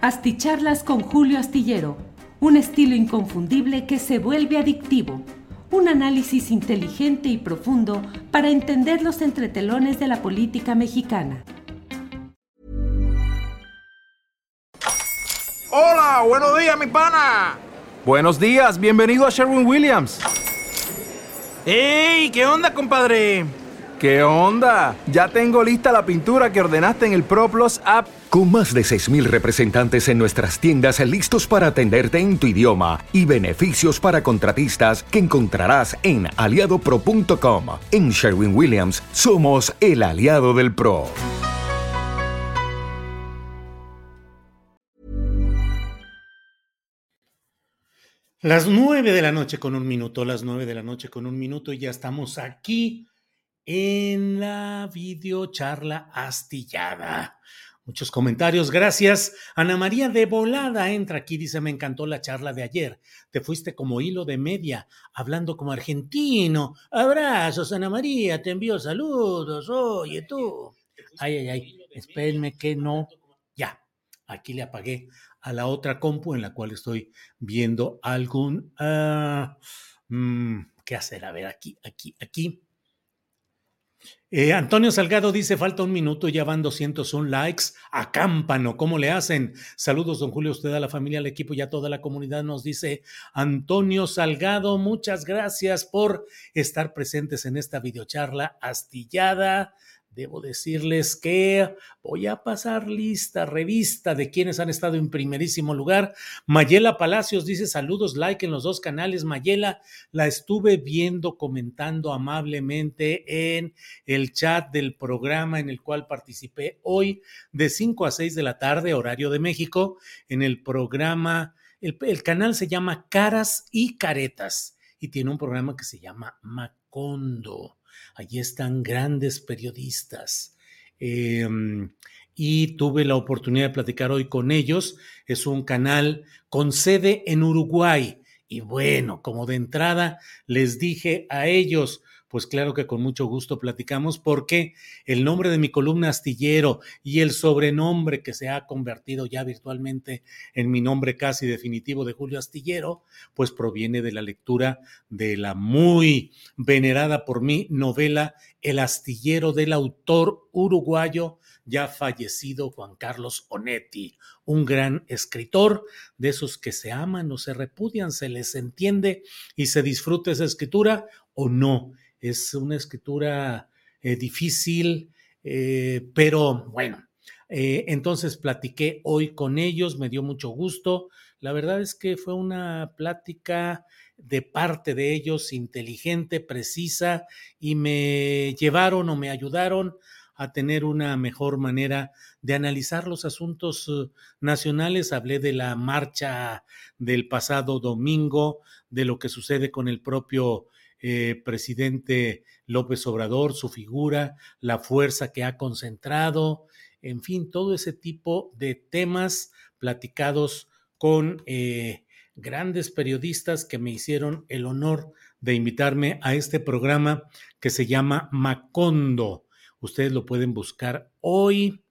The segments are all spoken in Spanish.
Asticharlas con Julio Astillero, un estilo inconfundible que se vuelve adictivo. Un análisis inteligente y profundo para entender los entretelones de la política mexicana. Hola, buenos días, mi pana. Buenos días, bienvenido a Sherwin Williams. ¡Ey! ¿Qué onda, compadre? ¿Qué onda? Ya tengo lista la pintura que ordenaste en el ProPlus app. Con más de 6.000 representantes en nuestras tiendas listos para atenderte en tu idioma y beneficios para contratistas que encontrarás en aliadopro.com. En Sherwin Williams somos el aliado del PRO. Las nueve de la noche con un minuto, las nueve de la noche con un minuto y ya estamos aquí en la videocharla astillada. Muchos comentarios, gracias. Ana María de Volada entra aquí, dice, me encantó la charla de ayer. Te fuiste como hilo de media, hablando como argentino. Abrazos, Ana María, te envío saludos. Oye, tú. Ay, ay, ay, espérenme que no. Ya, aquí le apagué a la otra compu en la cual estoy viendo algún... Uh, ¿Qué hacer? A ver, aquí, aquí, aquí. Eh, Antonio Salgado dice, falta un minuto, ya van 201 likes. Acámpano, ¿cómo le hacen? Saludos, don Julio, usted a la familia, al equipo y a toda la comunidad, nos dice Antonio Salgado. Muchas gracias por estar presentes en esta videocharla astillada debo decirles que voy a pasar lista, revista de quienes han estado en primerísimo lugar. Mayela Palacios dice saludos, like en los dos canales. Mayela, la estuve viendo comentando amablemente en el chat del programa en el cual participé hoy de 5 a 6 de la tarde, horario de México, en el programa, el, el canal se llama Caras y Caretas y tiene un programa que se llama Macondo Allí están grandes periodistas. Em, y tuve la oportunidad de platicar hoy con ellos. Es un canal con sede en Uruguay. Y bueno, como de entrada les dije a ellos, pues claro que con mucho gusto platicamos porque el nombre de mi columna astillero y el sobrenombre que se ha convertido ya virtualmente en mi nombre casi definitivo de Julio Astillero, pues proviene de la lectura de la muy venerada por mí novela El astillero del autor uruguayo ya fallecido Juan Carlos Onetti, un gran escritor de esos que se aman o se repudian, se les entiende y se disfruta esa escritura o no es una escritura eh, difícil, eh, pero bueno, eh, entonces platiqué hoy con ellos, me dio mucho gusto. La verdad es que fue una plática de parte de ellos inteligente, precisa, y me llevaron o me ayudaron a tener una mejor manera de analizar los asuntos nacionales. Hablé de la marcha del pasado domingo, de lo que sucede con el propio eh, presidente López Obrador, su figura, la fuerza que ha concentrado, en fin, todo ese tipo de temas platicados con eh, grandes periodistas que me hicieron el honor de invitarme a este programa que se llama Macondo. Ustedes lo pueden buscar hoy.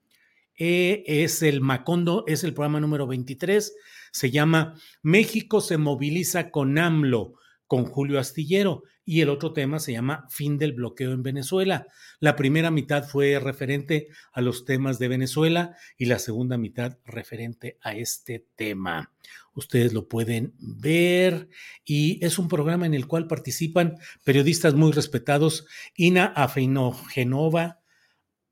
Eh, es el Macondo, es el programa número 23. Se llama México se moviliza con AMLO, con Julio Astillero y el otro tema se llama Fin del bloqueo en Venezuela. La primera mitad fue referente a los temas de Venezuela y la segunda mitad referente a este tema. Ustedes lo pueden ver y es un programa en el cual participan periodistas muy respetados, Ina Afinogenova,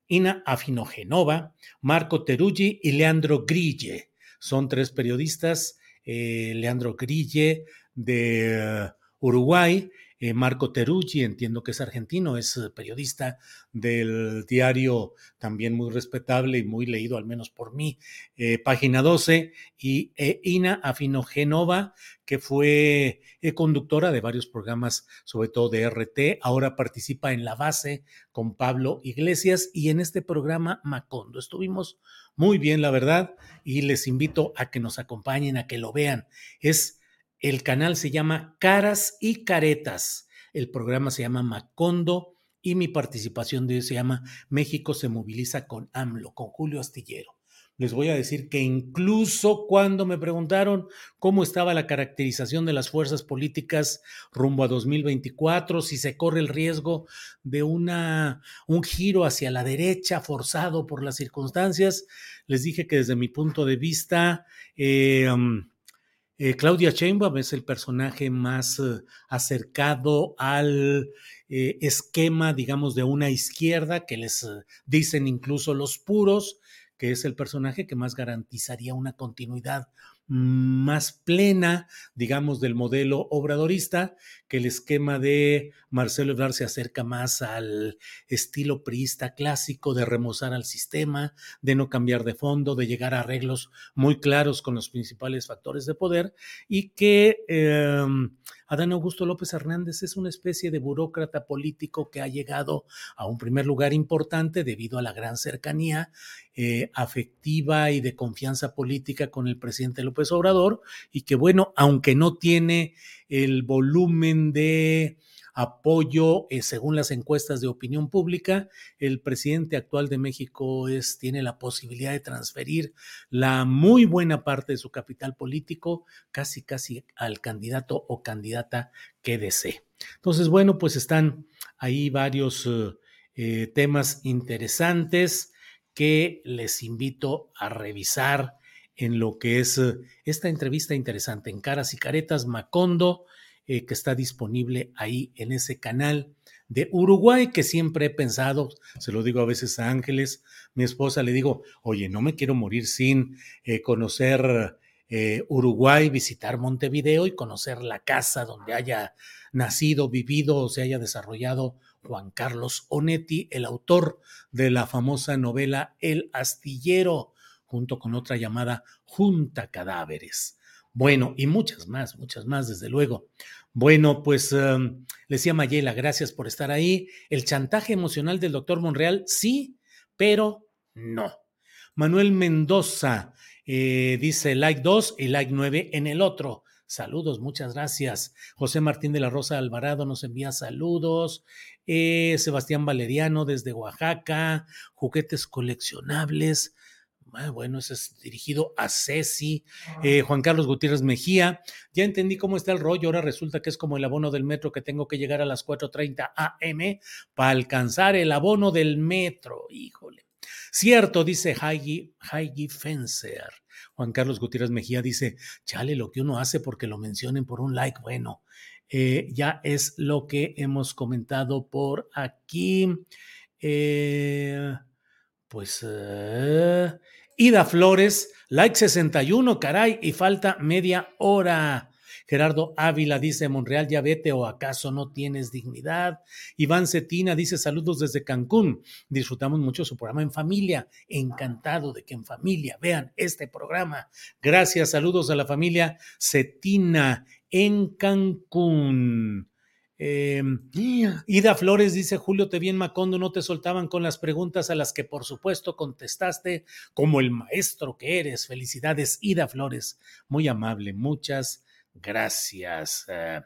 Ina Afinogenova, Marco Teruggi y Leandro Grille. Son tres periodistas, eh, Leandro Grille de Uruguay eh, Marco Teruggi, entiendo que es argentino, es eh, periodista del diario también muy respetable y muy leído, al menos por mí, eh, Página 12, y Ina Afinogenova, que fue conductora de varios programas, sobre todo de RT, ahora participa en La Base con Pablo Iglesias y en este programa Macondo. Estuvimos muy bien, la verdad, y les invito a que nos acompañen, a que lo vean. Es el canal se llama Caras y Caretas. El programa se llama Macondo y mi participación de hoy se llama México se moviliza con AMLO, con Julio Astillero. les voy a decir que incluso cuando me preguntaron cómo estaba la caracterización de las fuerzas políticas rumbo a 2024, si se corre el riesgo de una, un giro hacia la derecha forzado por las circunstancias, les dije que desde mi punto de vista, eh, um, eh, Claudia Sheinbaum es el personaje más eh, acercado al esquema, digamos, de una izquierda que les dicen incluso los puros, que es el personaje que más garantizaría una continuidad más plena, digamos, del modelo obradorista, que el esquema de Marcelo Ebrard se acerca más al estilo priista clásico de remozar al sistema, de no cambiar de fondo, de llegar a arreglos muy claros con los principales factores de poder y que eh, Adán Augusto López Hernández es una especie de burócrata político que ha llegado a un primer lugar importante debido a la gran cercanía eh, afectiva y de confianza política con el presidente López Obrador y que bueno, aunque no tiene el volumen de apoyo eh, según las encuestas de opinión pública. El presidente actual de México es, tiene la posibilidad de transferir la muy buena parte de su capital político casi, casi al candidato o candidata que desee. Entonces, bueno, pues están ahí varios eh, eh, temas interesantes que les invito a revisar en lo que es esta entrevista interesante en Caras y Caretas Macondo eh, que está disponible ahí en ese canal de Uruguay que siempre he pensado, se lo digo a veces a Ángeles, mi esposa, le digo, oye, no me quiero morir sin eh, conocer eh, Uruguay, visitar Montevideo y conocer la casa donde haya nacido, vivido o se haya desarrollado Juan Carlos Onetti, el autor de la famosa novela El Astillero, junto con otra llamada Junta Cadáveres. Bueno, y muchas más, muchas más, desde luego. Bueno, pues em, le decía Mayela, gracias por estar ahí. El chantaje emocional del doctor Monreal, sí, pero no. Manuel Mendoza eh, dice like 2 y like 9 en el otro. Saludos, muchas gracias. José Martín de la Rosa Alvarado nos envía saludos. Eh, Sebastián Valeriano desde Oaxaca. Juguetes coleccionables. Ah, bueno, ese es dirigido a Ceci, eh, Juan Carlos Gutiérrez Mejía. Ya entendí cómo está el rollo. Ahora resulta que es como el abono del metro que tengo que llegar a las 4:30 AM para alcanzar el abono del metro. Híjole. Cierto, dice Heidi Fencer. Juan Carlos Gutiérrez Mejía dice: Chale, lo que uno hace porque lo mencionen por un like. Bueno, eh, ya es lo que hemos comentado por aquí. Eh, pues Ida Flores, like 61, caray, y falta media hora. Gerardo Ávila dice, Monreal, ya vete o acaso no tienes dignidad. Iván Cetina dice, saludos desde Cancún. Disfrutamos mucho su programa en familia. Encantado de que en familia vean este programa. Gracias, saludos a la familia Cetina en Cancún. Eh, Ida Flores dice, Julio, te vi en Macondo, no te soltaban con las preguntas a las que por supuesto contestaste como el maestro que eres. Felicidades, Ida Flores. Muy amable, muchas gracias. Eh,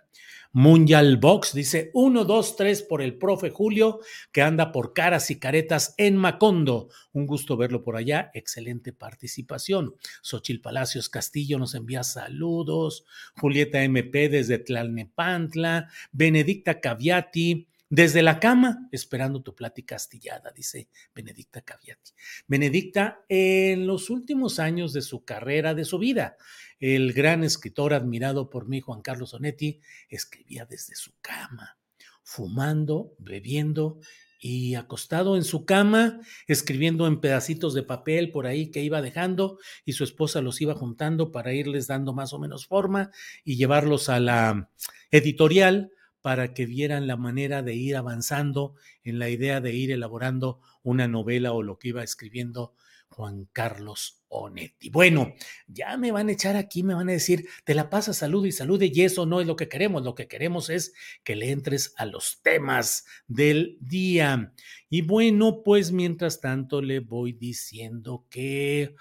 Mundial Box dice 1, 2, 3 por el profe Julio, que anda por caras y caretas en Macondo. Un gusto verlo por allá. Excelente participación. Xochil Palacios Castillo nos envía saludos. Julieta MP desde Tlalnepantla. Benedicta Caviati. Desde la cama, esperando tu plática astillada, dice Benedicta Caviati. Benedicta, en los últimos años de su carrera, de su vida, el gran escritor admirado por mí, Juan Carlos Onetti, escribía desde su cama, fumando, bebiendo y acostado en su cama, escribiendo en pedacitos de papel por ahí que iba dejando y su esposa los iba juntando para irles dando más o menos forma y llevarlos a la editorial para que vieran la manera de ir avanzando en la idea de ir elaborando una novela o lo que iba escribiendo Juan Carlos Onetti. Bueno, ya me van a echar aquí, me van a decir, te la pasa salud y salud y eso no es lo que queremos, lo que queremos es que le entres a los temas del día. Y bueno, pues mientras tanto le voy diciendo que...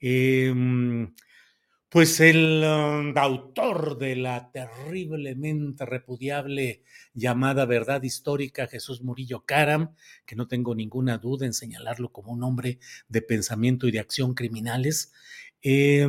Em, Pues el um, autor de la terriblemente repudiable llamada verdad histórica, Jesús Murillo Caram, que no tengo ninguna duda en señalarlo como un hombre de pensamiento y de acción criminales, eh,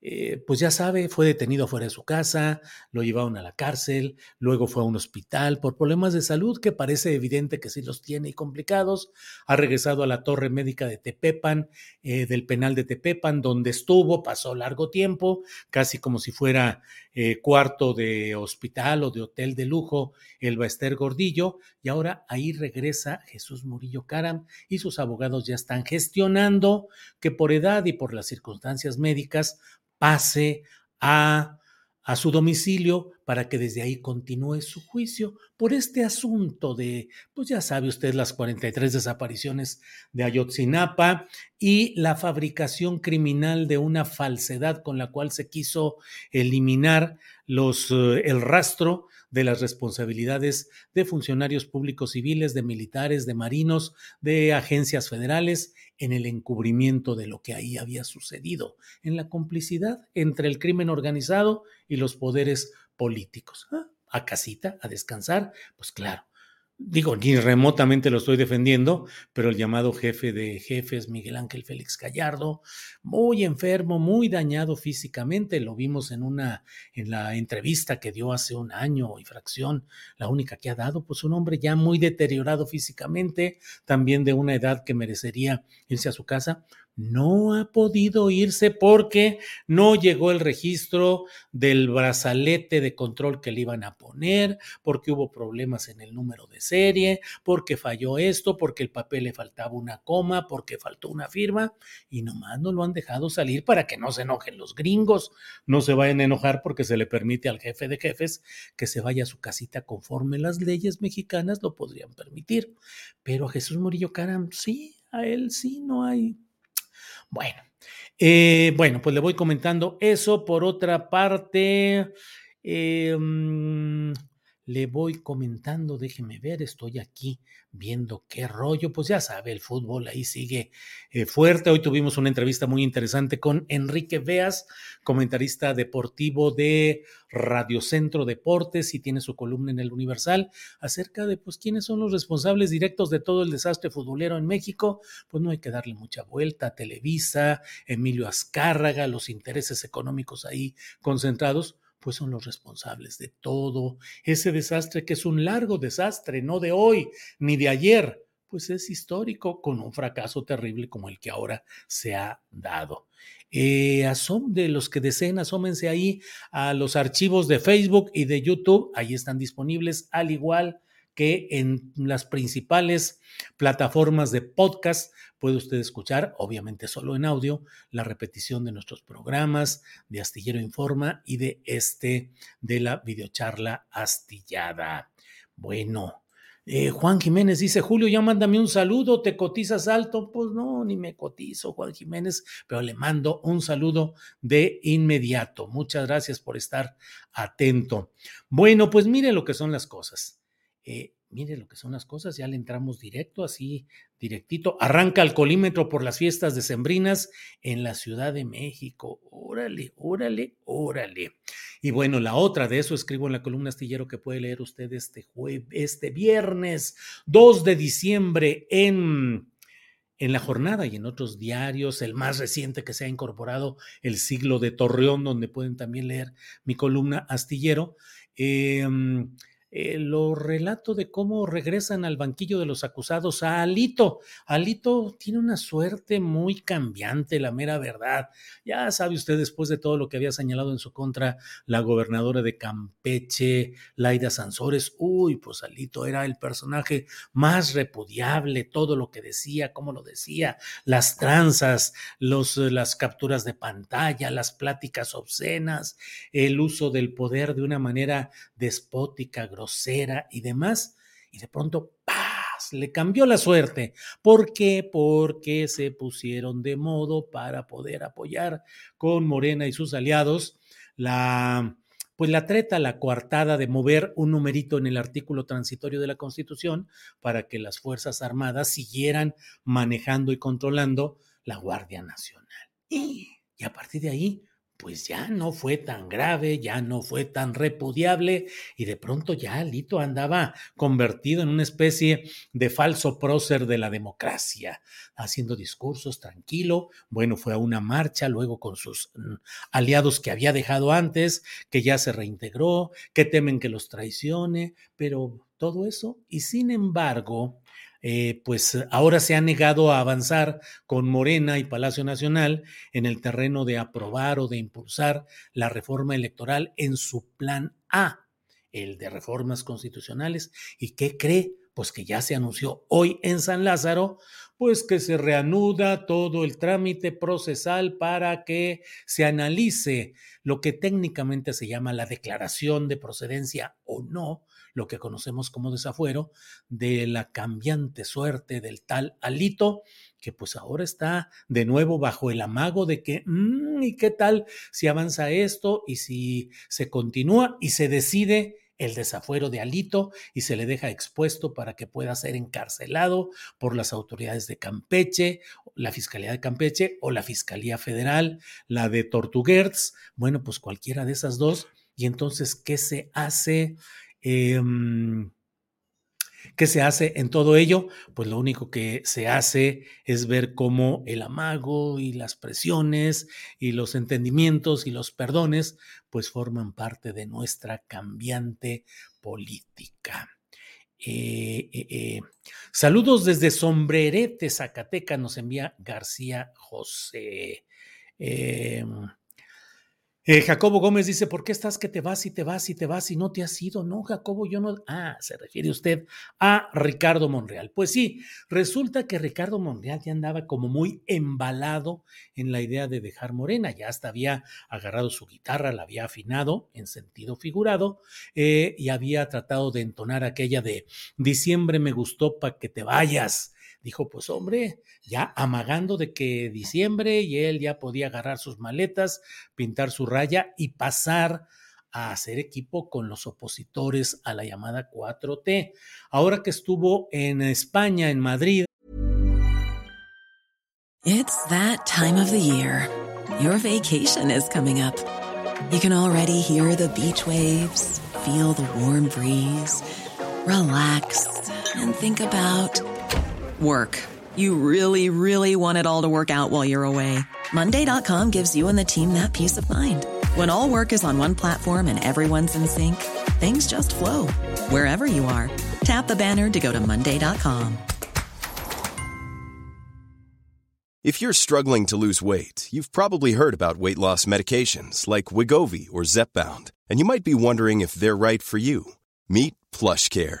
eh, pues ya sabe, fue detenido fuera de su casa, lo llevaron a la cárcel, luego fue a un hospital por problemas de salud que parece evidente que sí los tiene y complicados. Ha regresado a la torre médica de Tepepan, eh, del penal de Tepepan, donde estuvo, pasó largo tiempo, casi como si fuera eh, cuarto de hospital o de hotel de lujo, el Baester Gordillo, y ahora ahí regresa Jesús Murillo Caram y sus abogados ya están gestionando que por edad y por las circunstancias médicas, pase a, a su domicilio para que desde ahí continúe su juicio por este asunto de, pues ya sabe usted, las 43 desapariciones de Ayotzinapa y la fabricación criminal de una falsedad con la cual se quiso eliminar los, eh, el rastro de las responsabilidades de funcionarios públicos civiles, de militares, de marinos, de agencias federales en el encubrimiento de lo que ahí había sucedido, en la complicidad entre el crimen organizado y los poderes políticos. Ah, a casita, a descansar, pues claro, digo, ni remotamente lo estoy defendiendo, pero el llamado jefe de jefes, Miguel Ángel Félix Gallardo, muy enfermo, muy dañado físicamente, lo vimos en una, en la entrevista que dio hace un año y fracción, la única que ha dado, pues un hombre ya muy deteriorado físicamente, también de una edad que merecería irse a su casa, no ha podido irse porque no llegó el registro del brazalete de control que le iban a poner, porque hubo problemas en el número de serie, porque falló esto, porque el papel le faltaba una coma, porque faltó una firma, y nomás no lo han dejado salir para que no se enojen los gringos, no se vayan a enojar porque se le permite al jefe de jefes que se vaya a su casita conforme las leyes mexicanas lo podrían permitir. Pero a Jesús Murillo Caram, sí, a él sí no hay bueno, eh, bueno, pues le voy comentando eso. Por otra parte, eh, le voy comentando, déjeme ver, estoy aquí viendo qué rollo, pues ya sabe, el fútbol ahí sigue eh, fuerte. Hoy tuvimos una entrevista muy interesante con Enrique Veas, comentarista deportivo de Radio Centro Deportes y tiene su columna en el Universal acerca de pues quiénes son los responsables directos de todo el desastre futbolero en México. Pues no hay que darle mucha vuelta. Televisa, Emilio Azcárraga, los intereses económicos ahí concentrados pues son los responsables de todo ese desastre que es un largo desastre, no de hoy ni de ayer, pues es histórico con un fracaso terrible como el que ahora se ha dado. Eh, de los que deseen, asómense ahí a los archivos de Facebook y de YouTube, ahí están disponibles, al igual que en las principales plataformas de podcast puede usted escuchar, obviamente solo en audio, la repetición de nuestros programas de Astillero Informa y de este de la videocharla astillada. Bueno, eh, Juan Jiménez dice, Julio, ya mándame un saludo, ¿te cotizas alto? Pues no, ni me cotizo, Juan Jiménez, pero le mando un saludo de inmediato. Muchas gracias por estar atento. Bueno, pues mire lo que son las cosas. Eh, mire lo que son las cosas, ya le entramos directo, así directito. Arranca el colímetro por las fiestas decembrinas en la Ciudad de México. Órale, órale, órale. Y bueno, la otra de eso escribo en la columna astillero que puede leer usted este jueves, este viernes 2 de diciembre en en la jornada y en otros diarios, el más reciente que se ha incorporado, El siglo de Torreón, donde pueden también leer mi columna astillero. Eh, eh, lo relato de cómo regresan al banquillo de los acusados a Alito. Alito tiene una suerte muy cambiante, la mera verdad. Ya sabe usted, después de todo lo que había señalado en su contra la gobernadora de Campeche, Laida Sansores, uy, pues Alito era el personaje más repudiable, todo lo que decía, cómo lo decía, las tranzas, los, eh, las capturas de pantalla, las pláticas obscenas, el uso del poder de una manera despótica, grosera y demás, y de pronto, ¡paz! Le cambió la suerte. ¿Por qué? Porque se pusieron de modo para poder apoyar con Morena y sus aliados la, pues la treta, la coartada de mover un numerito en el artículo transitorio de la Constitución para que las Fuerzas Armadas siguieran manejando y controlando la Guardia Nacional. Y, y a partir de ahí, pues ya no fue tan grave, ya no fue tan repudiable y de pronto ya Alito andaba convertido en una especie de falso prócer de la democracia, haciendo discursos tranquilo. Bueno, fue a una marcha luego con sus mm, aliados que había dejado antes, que ya se reintegró, que temen que los traicione, pero todo eso. Y sin embargo, eh, pues ahora se ha negado a avanzar con Morena y Palacio Nacional en el terreno de aprobar o de impulsar la reforma electoral en su plan A, el de reformas constitucionales. ¿Y qué cree? Pues que ya se anunció hoy en San Lázaro, pues que se reanuda todo el trámite procesal para que se analice lo que técnicamente se llama la declaración de procedencia o no lo que conocemos como desafuero, de la cambiante suerte del tal Alito, que pues ahora está de nuevo bajo el amago de que, mm, ¿y qué tal si avanza esto y si se continúa y se decide el desafuero de Alito y se le deja expuesto para que pueda ser encarcelado por las autoridades de Campeche, la Fiscalía de Campeche o la Fiscalía Federal, la de Tortuguerz, bueno, pues cualquiera de esas dos. Y entonces, ¿qué se hace? Em, ¿Qué se hace en todo ello? Pues lo único que se hace es ver cómo el amago y las presiones y los entendimientos y los perdones pues forman parte de nuestra cambiante política. Eh, eh, eh, saludos desde Sombrerete, Zacateca, nos envía García José. Eh, Jacobo Gómez dice, ¿por qué estás que te vas y te vas y te vas y no te has ido? No, Jacobo, yo no. Ah, se refiere usted a Ricardo Monreal. Pues sí, resulta que Ricardo Monreal ya andaba como muy embalado en la idea de dejar Morena, ya hasta había agarrado su guitarra, la había afinado en sentido figurado eh, y había tratado de entonar aquella de diciembre me gustó para que te vayas dijo, pues hombre, ya amagando de que diciembre y él ya podía agarrar sus maletas, pintar su raya y pasar a hacer equipo con los opositores a la llamada 4T. Ahora que estuvo en España, en Madrid. It's that time of the year. Your vacation is coming up. You can already hear the beach waves, feel the warm breeze, relax and think about Work. You really, really want it all to work out while you're away. Monday.com gives you and the team that peace of mind. When all work is on one platform and everyone's in sync, things just flow wherever you are. Tap the banner to go to Monday.com. If you're struggling to lose weight, you've probably heard about weight loss medications like Wigovi or Zepbound, and you might be wondering if they're right for you. Meet PlushCare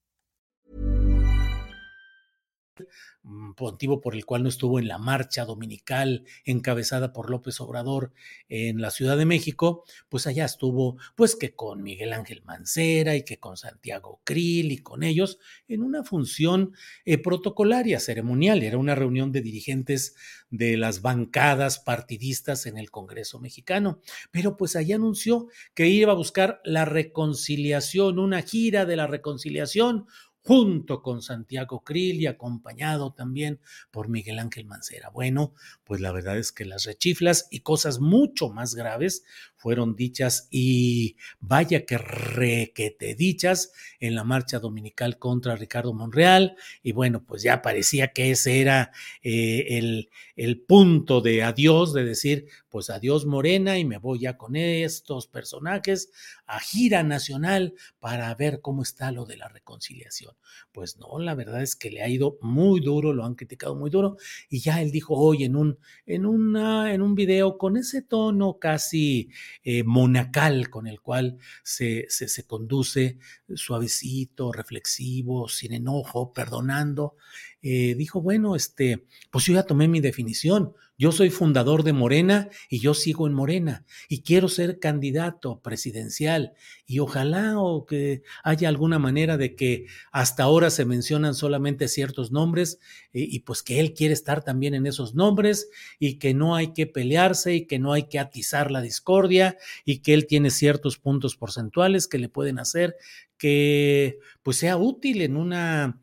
Motivo por el cual no estuvo en la marcha dominical encabezada por López Obrador en la Ciudad de México, pues allá estuvo, pues que con Miguel Ángel Mancera y que con Santiago Krill y con ellos en una función eh, protocolaria, ceremonial. Era una reunión de dirigentes de las bancadas partidistas en el Congreso mexicano. Pero pues allá anunció que iba a buscar la reconciliación, una gira de la reconciliación junto con Santiago Krill y acompañado también por Miguel Ángel Mancera. Bueno, pues la verdad es que las rechiflas y cosas mucho más graves fueron dichas y vaya que requete dichas en la marcha dominical contra Ricardo Monreal y bueno, pues ya parecía que ese era eh, el, el punto de adiós, de decir, pues adiós Morena y me voy ya con estos personajes a gira nacional para ver cómo está lo de la reconciliación. Pues no, la verdad es que le ha ido muy duro, lo han criticado muy duro y ya él dijo hoy en un, en una, en un video con ese tono casi eh, monacal con el cual se, se, se conduce suavecito, reflexivo, sin enojo, perdonando, eh, dijo, bueno, este, pues yo ya tomé mi definición, Yo soy fundador de Morena y yo sigo en Morena y quiero ser candidato presidencial. Y ojalá o que haya alguna manera de que hasta ahora se mencionan solamente ciertos nombres eh, y pues que él quiere estar también en esos nombres y que no hay que pelearse y que no hay que atizar la discordia y que él tiene ciertos puntos porcentuales que le pueden hacer que pues sea útil en una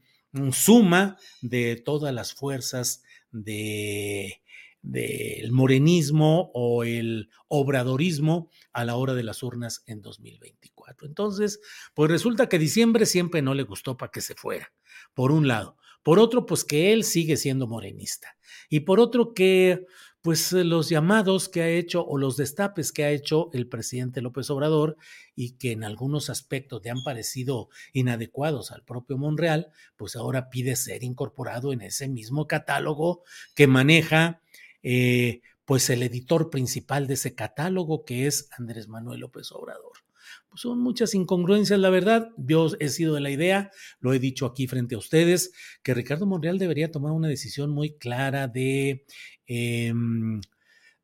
suma de todas las fuerzas de del morenismo o el obradorismo a la hora de las urnas en 2024. Entonces, pues resulta que diciembre siempre no le gustó para que se fuera, por un lado. Por otro, pues que él sigue siendo morenista. Y por otro, que pues los llamados que ha hecho o los destapes que ha hecho el presidente López Obrador y que en algunos aspectos le han parecido inadecuados al propio Monreal, pues ahora pide ser incorporado en ese mismo catálogo que maneja eh, pues el editor principal de ese catálogo que es Andrés Manuel López Obrador. Pues son muchas incongruencias, la verdad. Yo he sido de la idea, lo he dicho aquí frente a ustedes, que Ricardo Monreal debería tomar una decisión muy clara de, em,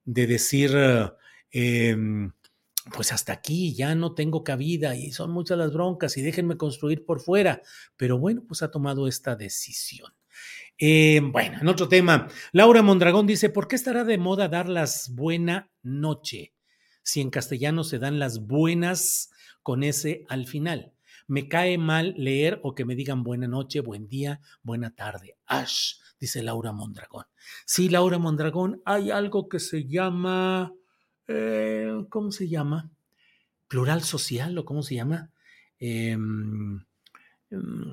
de decir, em, pues hasta aquí ya no tengo cabida y son muchas las broncas y déjenme construir por fuera. Pero bueno, pues ha tomado esta decisión. Eh, bueno, en otro tema, Laura Mondragón dice, ¿por qué estará de moda dar las buena noche? Si en castellano se dan las buenas con ese al final. Me cae mal leer o que me digan buena noche, buen día, buena tarde. Ash, dice Laura Mondragón. Sí, Laura Mondragón, hay algo que se llama, eh, ¿cómo se llama? Plural social o cómo se llama? Eh, Mm,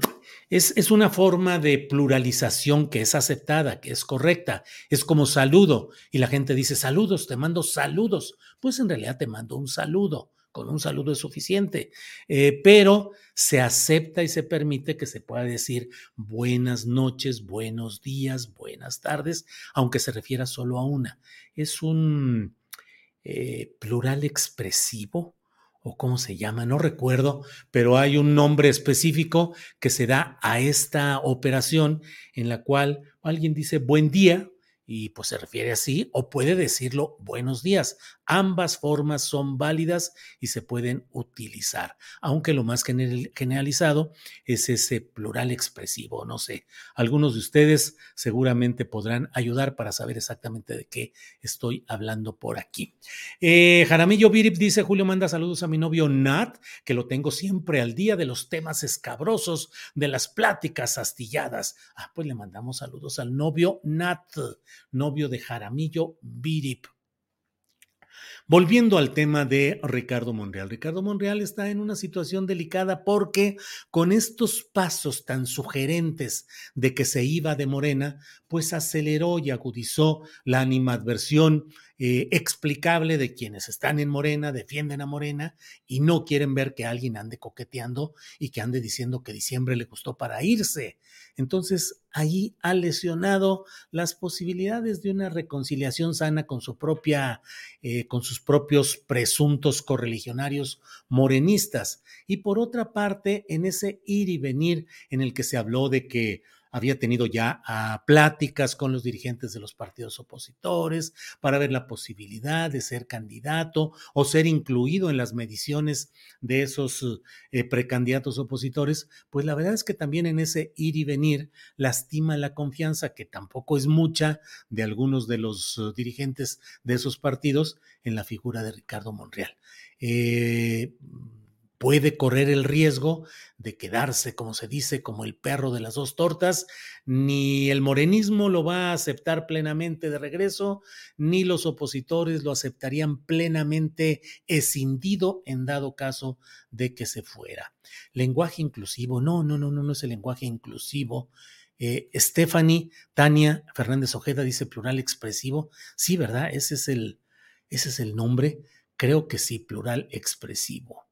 es, es, una forma de pluralización que es aceptada, que es correcta. Es como saludo y la gente dice saludos, te mando saludos. Pues en realidad te mando un saludo. Con un saludo es suficiente, eh, pero se acepta y se permite que se pueda decir buenas noches, buenos días, buenas tardes, aunque se refiera solo a una. Es un eh, plural expresivo, o cómo se llama, no recuerdo, pero hay un nombre específico que se da a esta operación en la cual alguien dice buen día y pues se refiere así, o puede decirlo buenos días. Ambas formas son válidas y se pueden utilizar, aunque lo más generalizado es ese plural expresivo. No sé, algunos de ustedes seguramente podrán ayudar para saber exactamente de qué estoy hablando por aquí. Eh, Jaramillo Virip dice, Julio manda saludos a mi novio Nat, que lo tengo siempre al día de los temas escabrosos, de las pláticas astilladas. Ah, pues le mandamos saludos al novio Nat novio de Jaramillo Virip. Volviendo al tema de Ricardo Monreal. Ricardo Monreal está en una situación delicada porque con estos pasos tan sugerentes de que se iba de Morena, pues aceleró y agudizó la animadversión eh, explicable de quienes están en Morena, defienden a Morena y no quieren ver que alguien ande coqueteando y que ande diciendo que diciembre le gustó para irse. Entonces, ahí ha lesionado las posibilidades de una reconciliación sana con su propia, eh, con sus propios presuntos correligionarios morenistas. Y por otra parte, en ese ir y venir en el que se habló de que había tenido ya ah, pláticas con los dirigentes de los partidos opositores para ver la posibilidad de ser candidato o ser incluido en las mediciones de esos eh, precandidatos opositores, pues la verdad es que también en ese ir y venir lastima la confianza, que tampoco es mucha, de algunos de los uh, dirigentes de esos partidos en la figura de Ricardo Monreal. Eh, puede correr el riesgo de quedarse, como se dice, como el perro de las dos tortas, ni el morenismo lo va a aceptar plenamente de regreso, ni los opositores lo aceptarían plenamente escindido en dado caso de que se fuera. Lenguaje inclusivo, no, no, no, no, no es el lenguaje inclusivo. Eh, Stephanie, Tania Fernández Ojeda dice plural expresivo. Sí, ¿verdad? Ese es el, ese es el nombre. Creo que sí, plural expresivo.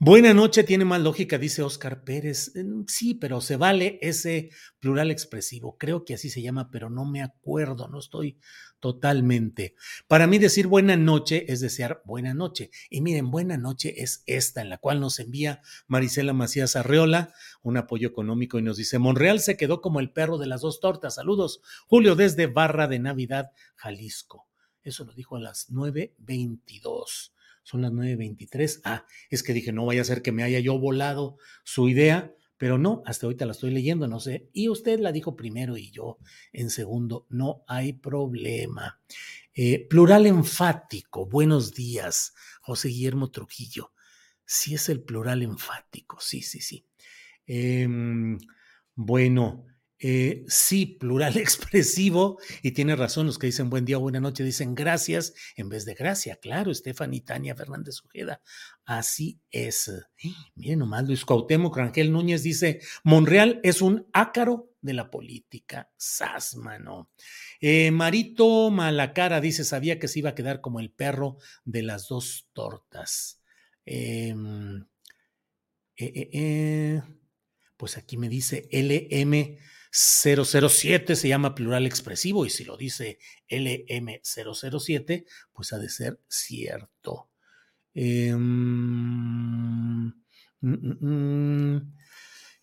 Buena noche tiene más lógica, dice Oscar Pérez. Mm, sí, pero se vale ese plural expresivo. Creo que así se llama, pero no me acuerdo, no estoy totalmente. Para mí decir buena noche es desear buena noche. Y miren, buena noche es esta, en la cual nos envía Marisela Macías Arreola un apoyo económico y nos dice, Monreal se quedó como el perro de las dos tortas. Saludos, Julio desde Barra de Navidad, Jalisco. Eso lo dijo a las 9.22 son las 9.23. Ah, es que dije, no vaya a ser que me haya yo volado su idea, pero no, hasta ahorita la estoy leyendo, no sé. Y usted la dijo primero y yo en segundo, no hay problema. Eh, plural enfático, buenos días, José Guillermo Trujillo. Sí es el plural enfático, sí, sí, sí. Em, bueno, eh, sí, plural expresivo, y tiene razón los que dicen buen día buena noche, dicen gracias en vez de gracia, claro, Estefan Tania Fernández Ojeda, así es. Miren nomás, Luis Cuauhtémoc Rangel Núñez dice, Monreal es un ácaro de la política, sasmano. Eh, Marito Malacara dice, sabía que se iba a quedar como el perro de las dos tortas. Em, eh, eh, pues aquí me dice LM 007 se llama plural expresivo y si lo dice LM007, pues ha de ser cierto. Em, mm, mm, mm.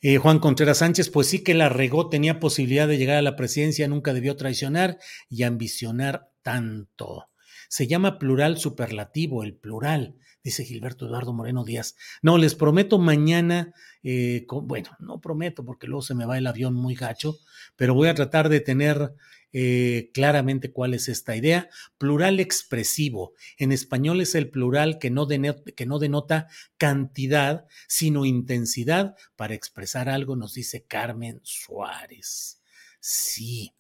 Eh, Juan Contreras Sánchez, pues sí que la regó, tenía posibilidad de llegar a la presidencia, nunca debió traicionar y ambicionar tanto. Se llama plural superlativo, el plural dice Gilberto Eduardo Moreno Díaz. No, les prometo mañana, eh, bueno, no prometo porque luego se me va el avión muy gacho, pero voy a tratar de tener eh, claramente cuál es esta idea. Plural expresivo. En español es el plural que no, que no denota cantidad, sino intensidad para expresar algo, nos dice Carmen Suárez. Sí.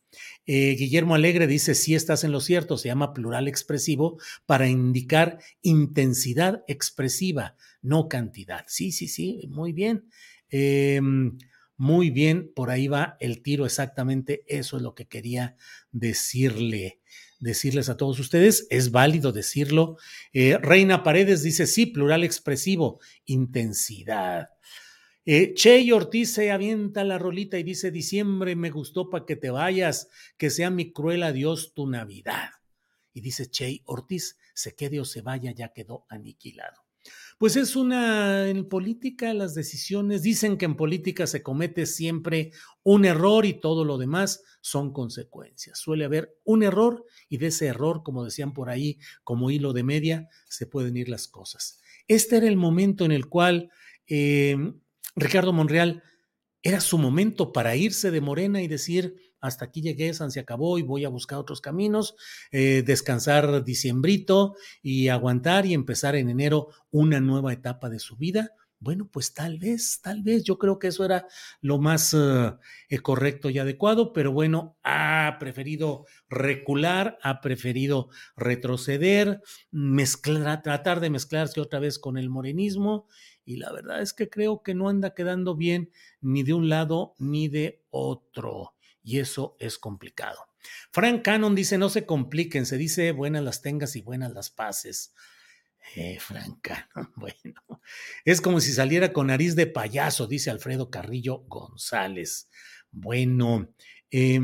Eh, Guillermo Alegre dice, si estás en lo cierto, se llama plural expresivo para indicar intensidad expresiva, no cantidad. Sí, sí, sí, muy bien. Em, muy bien, por ahí va el tiro exactamente, eso es lo que quería decirle decirles a todos ustedes, es válido decirlo. Eh, Reina Paredes dice, sí, plural expresivo, intensidad. Eh, Che Ortiz se avienta la rolita y dice, diciembre me gustó para que te vayas, que sea mi cruel adiós tu Navidad. Y dice Che Ortiz, se quede o se vaya, ya quedó aniquilado. Pues es una, en política las decisiones, dicen que en política se comete siempre un error y todo lo demás son consecuencias. Suele haber un error y de ese error, como decían por ahí, como hilo de media, se pueden ir las cosas. Este era el momento en el cual eh, Ricardo Monreal, era su momento para irse de Morena y decir, hasta aquí llegué, San se acabó y voy a buscar otros caminos, eh, descansar diciembrito y aguantar y empezar en enero una nueva etapa de su vida. Bueno, pues tal vez, tal vez, yo creo que eso era lo más eh, correcto y adecuado, pero bueno, ha preferido recular, ha preferido retroceder, mezclar, tratar de mezclarse otra vez con el morenismo y la verdad es que creo que no anda quedando bien ni de un lado ni de otro. Y eso es complicado. Frank Cannon dice, no se compliquen, se dice buenas las tengas y buenas las pases. Eh, Frank Cannon, bueno, es como si saliera con nariz de payaso, dice Alfredo Carrillo González. Bueno, eh,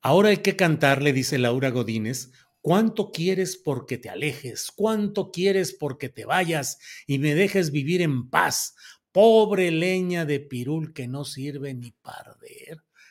ahora hay que cantarle, dice Laura Godínez, ¿Cuánto quieres porque te alejes? ¿Cuánto quieres porque te vayas y me dejes vivir en paz? Pobre leña de pirul que no sirve ni para.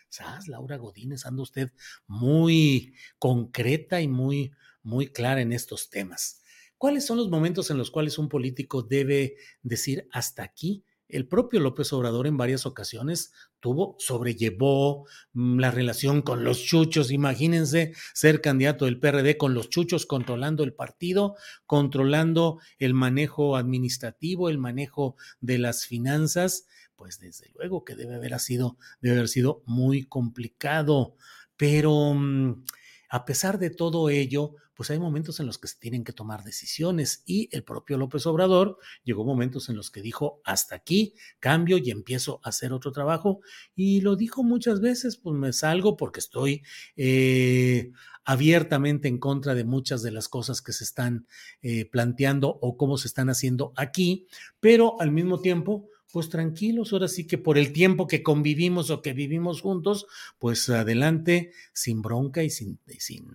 ¿Sabes, Laura Godínez? Anda usted muy concreta y muy, muy clara en estos temas. ¿Cuáles son los momentos en los cuales un político debe decir hasta aquí? El propio López Obrador en varias ocasiones tuvo, sobrellevó mm, la relación con los chuchos. Imagínense ser candidato del PRD con los chuchos controlando el partido, controlando el manejo administrativo, el manejo de las finanzas. Pues desde luego que debe haber sido, debe haber sido muy complicado. Pero mm, a pesar de todo ello, pues hay momentos en los que se tienen que tomar decisiones y el propio López Obrador llegó momentos en los que dijo, hasta aquí, cambio y empiezo a hacer otro trabajo. Y lo dijo muchas veces, pues me salgo porque estoy eh, abiertamente en contra de muchas de las cosas que se están eh, planteando o cómo se están haciendo aquí, pero al mismo tiempo pues tranquilos, ahora sí que por el tiempo que convivimos o que vivimos juntos, pues adelante, sin bronca y sin, sin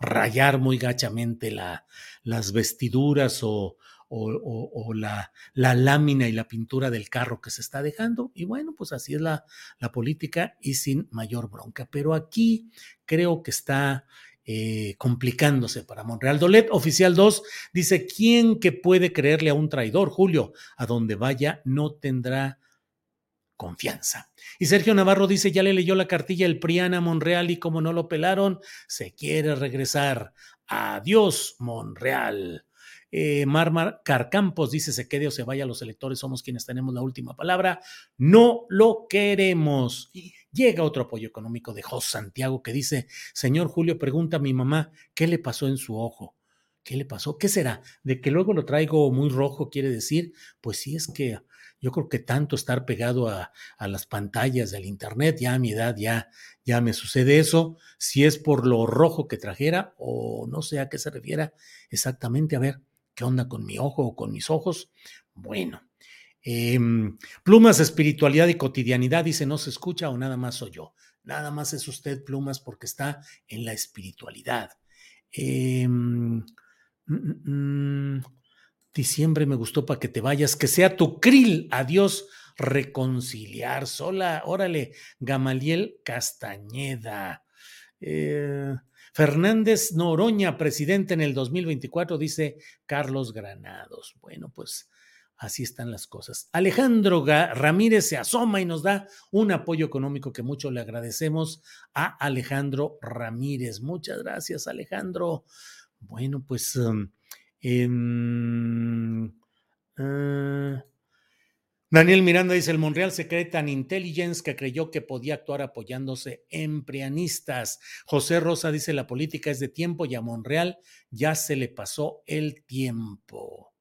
rayar muy gachamente la, las vestiduras o, o, la, la, lámina y la pintura del carro que se está dejando. Y bueno, pues así es la, la política y sin mayor bronca. Pero aquí creo que está eh, complicándose para Monreal. Dolet, oficial 2, dice, ¿quién que puede creerle a un traidor, Julio? A donde vaya no tendrá confianza. Y Sergio Navarro dice, ya le leyó la cartilla el Priana Monreal y como no lo pelaron, se quiere regresar. Adiós, Monreal. Eh, Marmar Carcampos dice, se quede o se vaya, los electores somos quienes tenemos la última palabra. No lo queremos. Llega otro apoyo económico de Jos Santiago que dice, señor Julio, pregunta a mi mamá, ¿qué le pasó en su ojo? ¿Qué le pasó? ¿Qué será? De que luego lo traigo muy rojo, quiere decir, pues sí es que yo creo que tanto estar pegado a, a, las pantallas del internet, ya a mi edad ya, ya me sucede eso, si es por lo rojo que trajera o no sé a qué se refiera exactamente, a ver, ¿Qué onda con mi ojo o con mis ojos? Bueno, em, plumas, espiritualidad y cotidianidad, dice, no se escucha o nada más soy yo. Nada más es usted plumas porque está en la espiritualidad. Em, mm, mm, mm, diciembre me gustó para que te vayas, que sea tu krill, adiós, reconciliar. Sola, órale, Gamaliel Castañeda. Eh, Fernández Noroña, presidente en el 2024, dice Carlos Granados. Bueno, pues así están las cosas. Alejandro Ramírez se asoma y nos da un apoyo económico que mucho le agradecemos a Alejandro Ramírez. Muchas gracias, Alejandro. Bueno, pues... Um, uh, Daniel Miranda dice, el Monreal Secretan Intelligence que creyó que podía actuar apoyándose en prianistas. José Rosa dice, la política es de tiempo y a Monreal ya se le pasó el tiempo.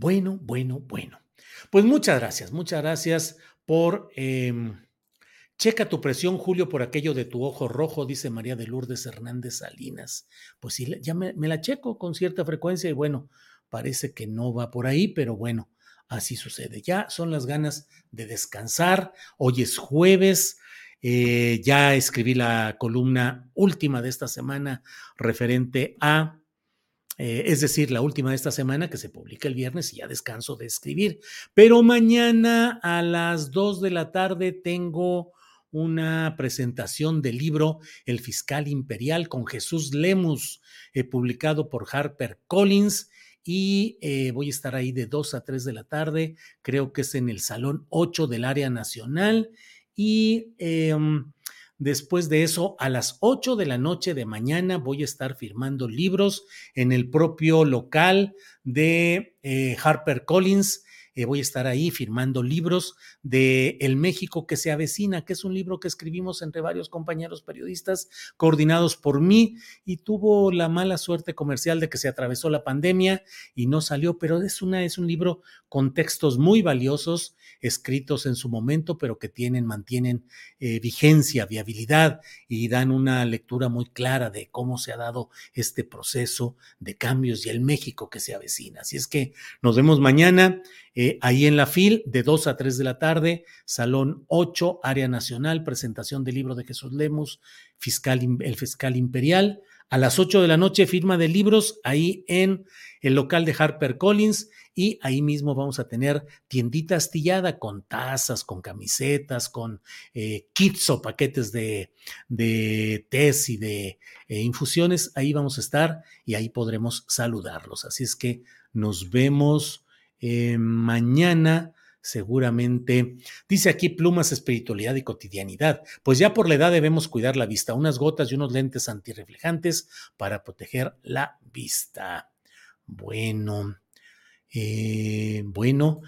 Bueno, bueno, bueno. Pues muchas gracias, muchas gracias por... Em, checa tu presión, Julio, por aquello de tu ojo rojo, dice María de Lourdes Hernández Salinas. Pues sí, ya me la checo con cierta frecuencia y bueno, Parece que no va por ahí, pero bueno, así sucede. Ya son las ganas de descansar. Hoy es jueves. Eh, ya escribí la columna última de esta semana referente a, eh, es decir, la última de esta semana que se publica el viernes y ya descanso de escribir. Pero mañana a las 2 de la tarde tengo una presentación del libro El Fiscal Imperial con Jesús Lemus, eh, publicado por Harper Collins y eh, voy a estar ahí de 2 a 3 de la tarde, creo que es en el Salón 8 del área nacional y em, después de eso a las 8 de la noche de mañana voy a estar firmando libros en el propio local de eh, Harper Collins eh, voy a estar ahí firmando libros de El México que se avecina, que es un libro que escribimos entre varios compañeros periodistas coordinados por mí y tuvo la mala suerte comercial de que se atravesó la pandemia y no salió, pero es, una, es un libro con textos muy valiosos escritos en su momento, pero que tienen, mantienen eh, vigencia, viabilidad y dan una lectura muy clara de cómo se ha dado este proceso de cambios y el México que se avecina. Así es que nos vemos mañana. Eh, ahí en la FIL, de 2 a 3 de la tarde, Salón 8, Área Nacional, presentación del libro de Jesús Lemus, fiscal, el fiscal imperial. A las 8 de la noche, firma de libros ahí en el local de Harper Collins y ahí mismo vamos a tener tiendita astillada con tazas, con camisetas, con eh, kits o paquetes de, de tés y de eh, infusiones. Ahí vamos a estar y ahí podremos saludarlos. Así es que nos vemos eh, mañana seguramente. Dice aquí plumas, espiritualidad y cotidianidad. Pues ya por la edad debemos cuidar la vista, unas gotas y unos lentes antirreflejantes para proteger la vista. Bueno, eh, bueno.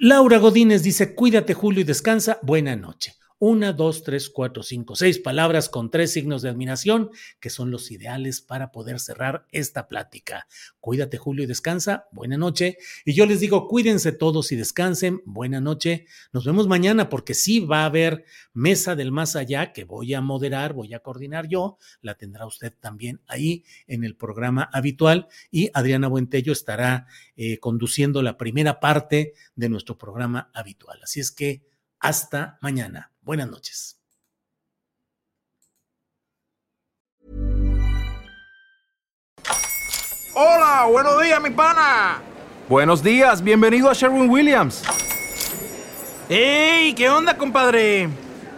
Laura Godínez dice, cuídate Julio y descansa. Buena noche. Una, dos, tres, cuatro, cinco, seis palabras con tres signos de admiración que son los ideales para poder cerrar esta plática. Cuídate, Julio, y descansa. Buena noche. Y yo les digo, cuídense todos y descansen. Buena noche. Nos vemos mañana porque sí va a haber mesa del más allá que voy a moderar, voy a coordinar yo. La tendrá usted también ahí en el programa habitual y Adriana Buentello estará eh, conduciendo la primera parte de nuestro programa habitual. Así es que hasta mañana. Buenas noches. Hola, buenos días, mi pana. Buenos días, bienvenido a Sherwin Williams. ¡Ey! ¿Qué onda, compadre?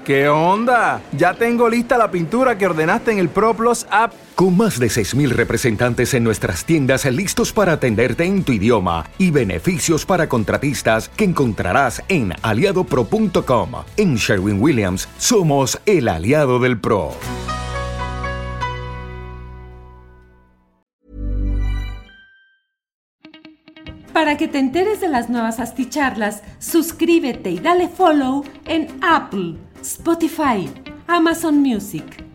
¿Qué onda? Ya tengo lista la pintura que ordenaste en el ProPlus app. Con más de 6.000 representantes en nuestras tiendas listos para atenderte en tu idioma y beneficios para contratistas que encontrarás en aliadopro.com. En Sherwin Williams somos el aliado del PRO. Para que te enteres de las nuevas asticharlas, suscríbete y dale follow en Apple, Spotify, Amazon Music,